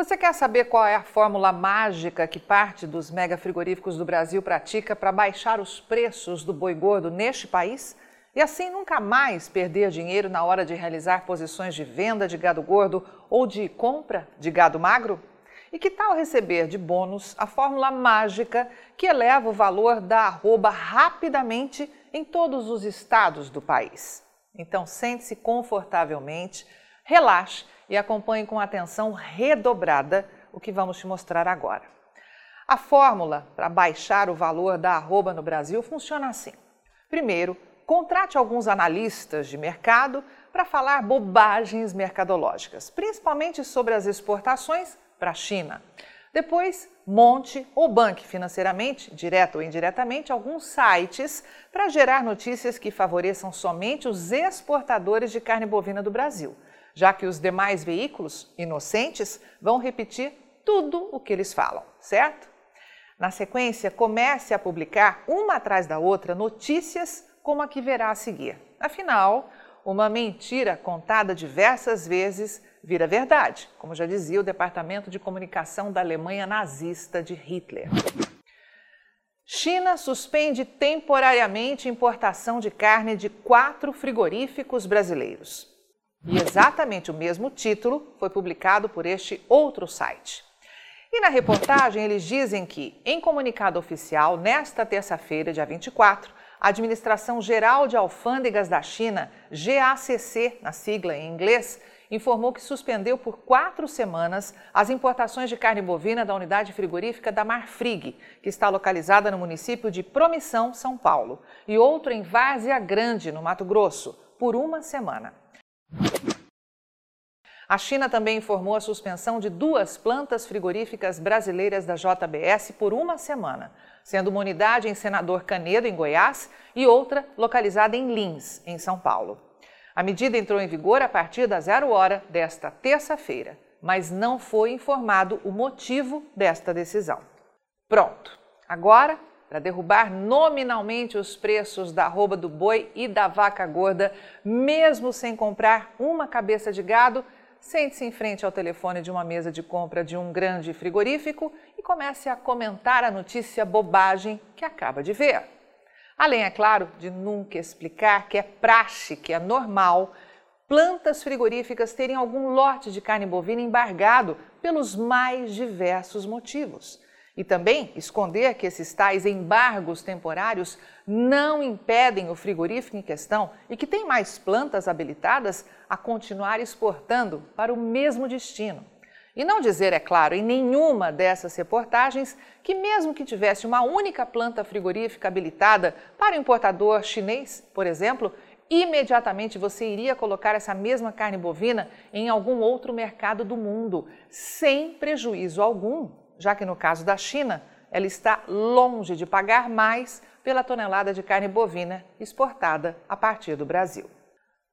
Você quer saber qual é a fórmula mágica que parte dos mega frigoríficos do Brasil pratica para baixar os preços do boi gordo neste país? E assim nunca mais perder dinheiro na hora de realizar posições de venda de gado gordo ou de compra de gado magro? E que tal receber de bônus a fórmula mágica que eleva o valor da arroba rapidamente em todos os estados do país? Então sente-se confortavelmente, relaxe e acompanhe com atenção redobrada o que vamos te mostrar agora. A fórmula para baixar o valor da arroba no Brasil funciona assim. Primeiro, contrate alguns analistas de mercado para falar bobagens mercadológicas, principalmente sobre as exportações para a China. Depois, monte ou banque financeiramente, direto ou indiretamente, alguns sites para gerar notícias que favoreçam somente os exportadores de carne bovina do Brasil já que os demais veículos inocentes vão repetir tudo o que eles falam, certo? Na sequência, comece a publicar uma atrás da outra notícias como a que verá a seguir. Afinal, uma mentira contada diversas vezes vira verdade, como já dizia o Departamento de Comunicação da Alemanha nazista de Hitler. China suspende temporariamente importação de carne de quatro frigoríficos brasileiros. E exatamente o mesmo título foi publicado por este outro site. E na reportagem eles dizem que, em comunicado oficial, nesta terça-feira, dia 24, a Administração Geral de Alfândegas da China, GACC, na sigla em inglês, informou que suspendeu por quatro semanas as importações de carne bovina da unidade frigorífica da Marfrig, que está localizada no município de Promissão, São Paulo, e outro em Várzea Grande, no Mato Grosso, por uma semana. A China também informou a suspensão de duas plantas frigoríficas brasileiras da JBS por uma semana, sendo uma unidade em Senador Canedo, em Goiás, e outra localizada em Lins, em São Paulo. A medida entrou em vigor a partir da zero hora desta terça-feira, mas não foi informado o motivo desta decisão. Pronto! Agora, para derrubar nominalmente os preços da arroba do boi e da vaca gorda, mesmo sem comprar uma cabeça de gado, sente-se em frente ao telefone de uma mesa de compra de um grande frigorífico e comece a comentar a notícia bobagem que acaba de ver. Além, é claro, de nunca explicar que é praxe, que é normal, plantas frigoríficas terem algum lote de carne bovina embargado pelos mais diversos motivos. E também esconder que esses tais embargos temporários não impedem o frigorífico em questão e que tem mais plantas habilitadas a continuar exportando para o mesmo destino. E não dizer, é claro, em nenhuma dessas reportagens que, mesmo que tivesse uma única planta frigorífica habilitada para o importador chinês, por exemplo, imediatamente você iria colocar essa mesma carne bovina em algum outro mercado do mundo, sem prejuízo algum já que no caso da China, ela está longe de pagar mais pela tonelada de carne bovina exportada a partir do Brasil.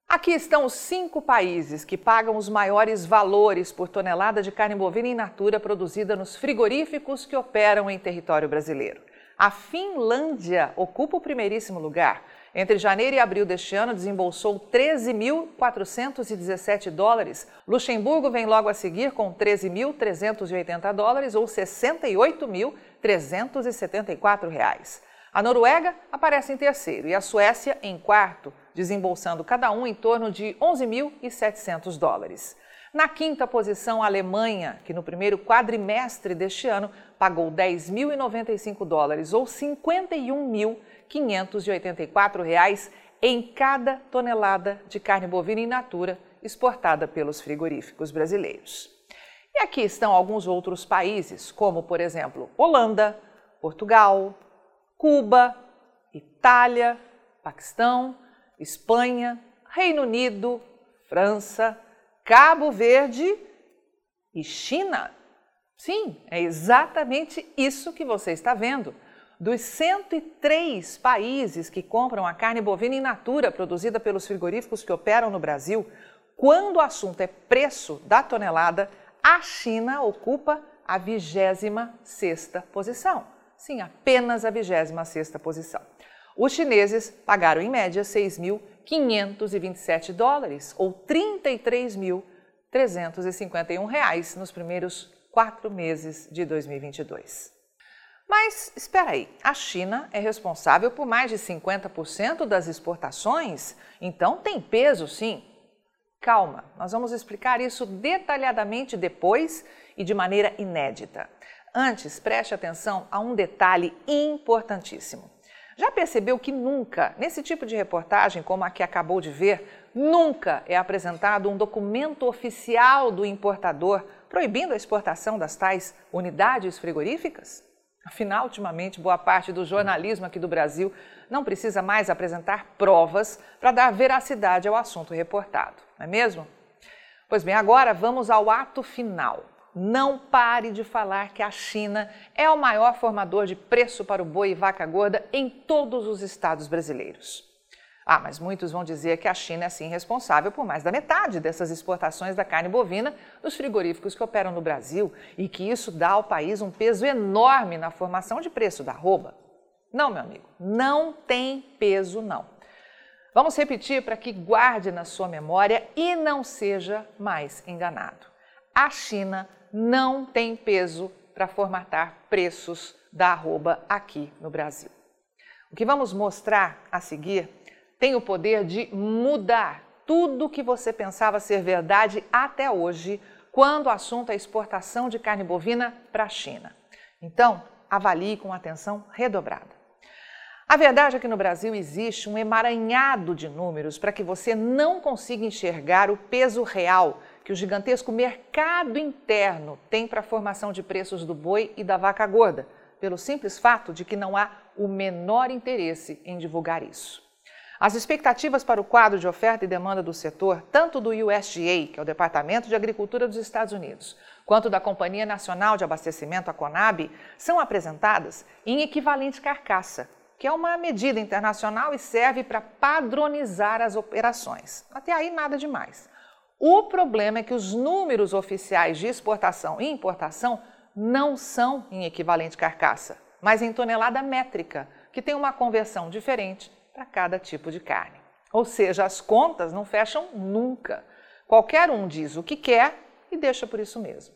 Aqui estão os cinco países que pagam os maiores valores por tonelada de carne bovina in natura produzida nos frigoríficos que operam em território brasileiro. A Finlândia ocupa o primeiríssimo lugar, entre janeiro e abril deste ano, desembolsou 13.417 dólares. Luxemburgo vem logo a seguir com 13.380 dólares, ou 68.374 reais. A Noruega aparece em terceiro e a Suécia em quarto, desembolsando cada um em torno de 11.700 dólares. Na quinta posição, a Alemanha, que no primeiro quadrimestre deste ano pagou 10.095 dólares, ou 51 mil 584 reais em cada tonelada de carne bovina in natura exportada pelos frigoríficos brasileiros. E aqui estão alguns outros países, como por exemplo Holanda, Portugal, Cuba, Itália, Paquistão, Espanha, Reino Unido, França, Cabo Verde e China. Sim, é exatamente isso que você está vendo. Dos 103 países que compram a carne bovina in natura produzida pelos frigoríficos que operam no Brasil, quando o assunto é preço da tonelada, a China ocupa a 26ª posição. Sim, apenas a 26ª posição. Os chineses pagaram em média 6.527 dólares, ou 33.351 reais nos primeiros quatro meses de 2022. Mas espera aí, a China é responsável por mais de 50% das exportações, então tem peso sim. Calma, nós vamos explicar isso detalhadamente depois e de maneira inédita. Antes, preste atenção a um detalhe importantíssimo. Já percebeu que nunca, nesse tipo de reportagem como a que acabou de ver, nunca é apresentado um documento oficial do importador proibindo a exportação das tais unidades frigoríficas? Afinal, ultimamente, boa parte do jornalismo aqui do Brasil não precisa mais apresentar provas para dar veracidade ao assunto reportado, não é mesmo? Pois bem, agora vamos ao ato final. Não pare de falar que a China é o maior formador de preço para o boi e vaca gorda em todos os estados brasileiros. Ah, mas muitos vão dizer que a China é sim responsável por mais da metade dessas exportações da carne bovina dos frigoríficos que operam no Brasil e que isso dá ao país um peso enorme na formação de preço da arroba. Não, meu amigo, não tem peso não. Vamos repetir para que guarde na sua memória e não seja mais enganado. A China não tem peso para formatar preços da arroba aqui no Brasil. O que vamos mostrar a seguir tem o poder de mudar tudo que você pensava ser verdade até hoje, quando o assunto é exportação de carne bovina para a China. Então, avalie com atenção redobrada. A verdade é que no Brasil existe um emaranhado de números para que você não consiga enxergar o peso real que o gigantesco mercado interno tem para a formação de preços do boi e da vaca gorda, pelo simples fato de que não há o menor interesse em divulgar isso. As expectativas para o quadro de oferta e demanda do setor, tanto do USDA, que é o Departamento de Agricultura dos Estados Unidos, quanto da Companhia Nacional de Abastecimento, a CONAB, são apresentadas em equivalente carcaça, que é uma medida internacional e serve para padronizar as operações. Até aí, nada demais. O problema é que os números oficiais de exportação e importação não são em equivalente carcaça, mas em tonelada métrica, que tem uma conversão diferente para cada tipo de carne. Ou seja, as contas não fecham nunca. Qualquer um diz o que quer e deixa por isso mesmo.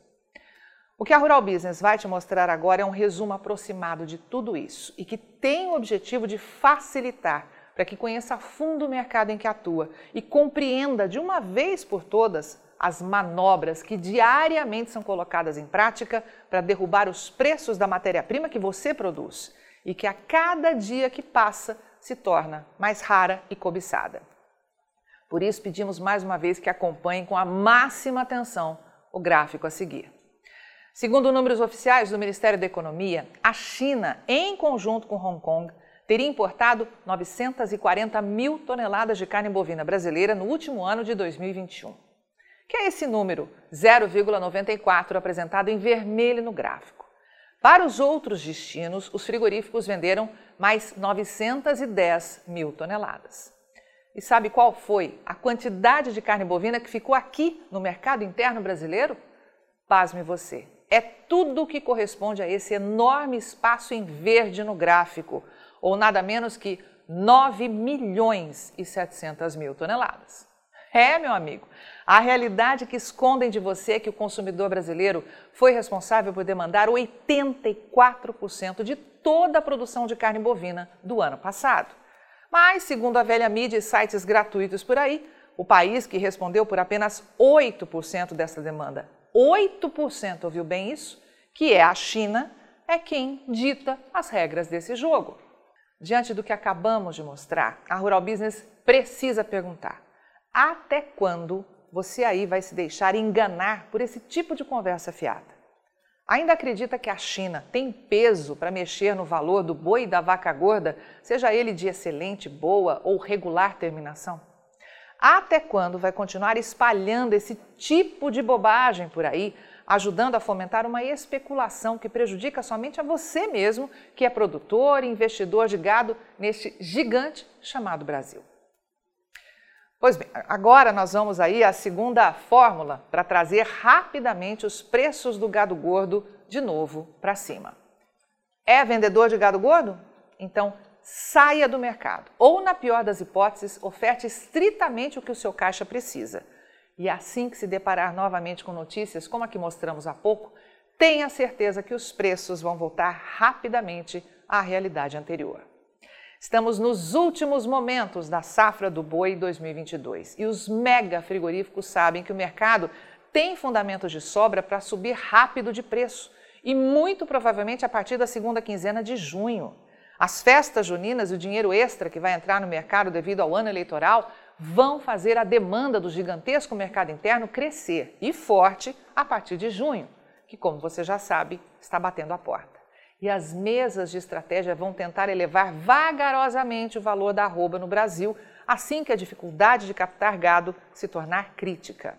O que a Rural Business vai te mostrar agora é um resumo aproximado de tudo isso e que tem o objetivo de facilitar para que conheça a fundo o mercado em que atua e compreenda de uma vez por todas as manobras que diariamente são colocadas em prática para derrubar os preços da matéria-prima que você produz e que a cada dia que passa se torna mais rara e cobiçada. Por isso, pedimos mais uma vez que acompanhem com a máxima atenção o gráfico a seguir. Segundo números oficiais do Ministério da Economia, a China, em conjunto com Hong Kong, teria importado 940 mil toneladas de carne bovina brasileira no último ano de 2021. Que é esse número 0,94 apresentado em vermelho no gráfico. Para os outros destinos, os frigoríficos venderam mais 910 mil toneladas. E sabe qual foi a quantidade de carne bovina que ficou aqui no mercado interno brasileiro? Pasme você. É tudo o que corresponde a esse enorme espaço em verde no gráfico, ou nada menos que 9 milhões e 700 mil toneladas. É, meu amigo, a realidade que escondem de você é que o consumidor brasileiro foi responsável por demandar 84% de toda a produção de carne bovina do ano passado. Mas, segundo a velha mídia e sites gratuitos por aí, o país que respondeu por apenas 8% dessa demanda, 8%, ouviu bem isso? Que é a China, é quem dita as regras desse jogo. Diante do que acabamos de mostrar, a Rural Business precisa perguntar: até quando você aí vai se deixar enganar por esse tipo de conversa fiada? Ainda acredita que a China tem peso para mexer no valor do boi e da vaca gorda, seja ele de excelente, boa ou regular terminação? Até quando vai continuar espalhando esse tipo de bobagem por aí, ajudando a fomentar uma especulação que prejudica somente a você mesmo, que é produtor e investidor de gado neste gigante chamado Brasil? Pois bem, agora nós vamos aí à segunda fórmula para trazer rapidamente os preços do gado gordo de novo para cima. É vendedor de gado gordo? Então saia do mercado. Ou, na pior das hipóteses, oferte estritamente o que o seu caixa precisa. E assim que se deparar novamente com notícias como a que mostramos há pouco, tenha certeza que os preços vão voltar rapidamente à realidade anterior. Estamos nos últimos momentos da safra do boi 2022 e os mega frigoríficos sabem que o mercado tem fundamentos de sobra para subir rápido de preço e muito provavelmente a partir da segunda quinzena de junho. As festas juninas e o dinheiro extra que vai entrar no mercado devido ao ano eleitoral vão fazer a demanda do gigantesco mercado interno crescer e forte a partir de junho, que, como você já sabe, está batendo a porta. E as mesas de estratégia vão tentar elevar vagarosamente o valor da arroba no Brasil, assim que a dificuldade de captar gado se tornar crítica.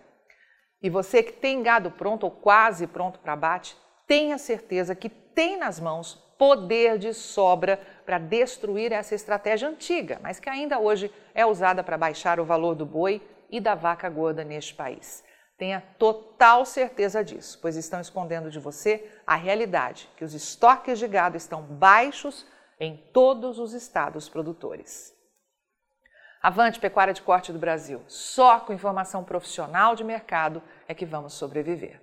E você que tem gado pronto ou quase pronto para abate, tenha certeza que tem nas mãos poder de sobra para destruir essa estratégia antiga, mas que ainda hoje é usada para baixar o valor do boi e da vaca gorda neste país. Tenha total certeza disso, pois estão escondendo de você a realidade que os estoques de gado estão baixos em todos os estados produtores. Avante Pecuária de Corte do Brasil. Só com informação profissional de mercado é que vamos sobreviver.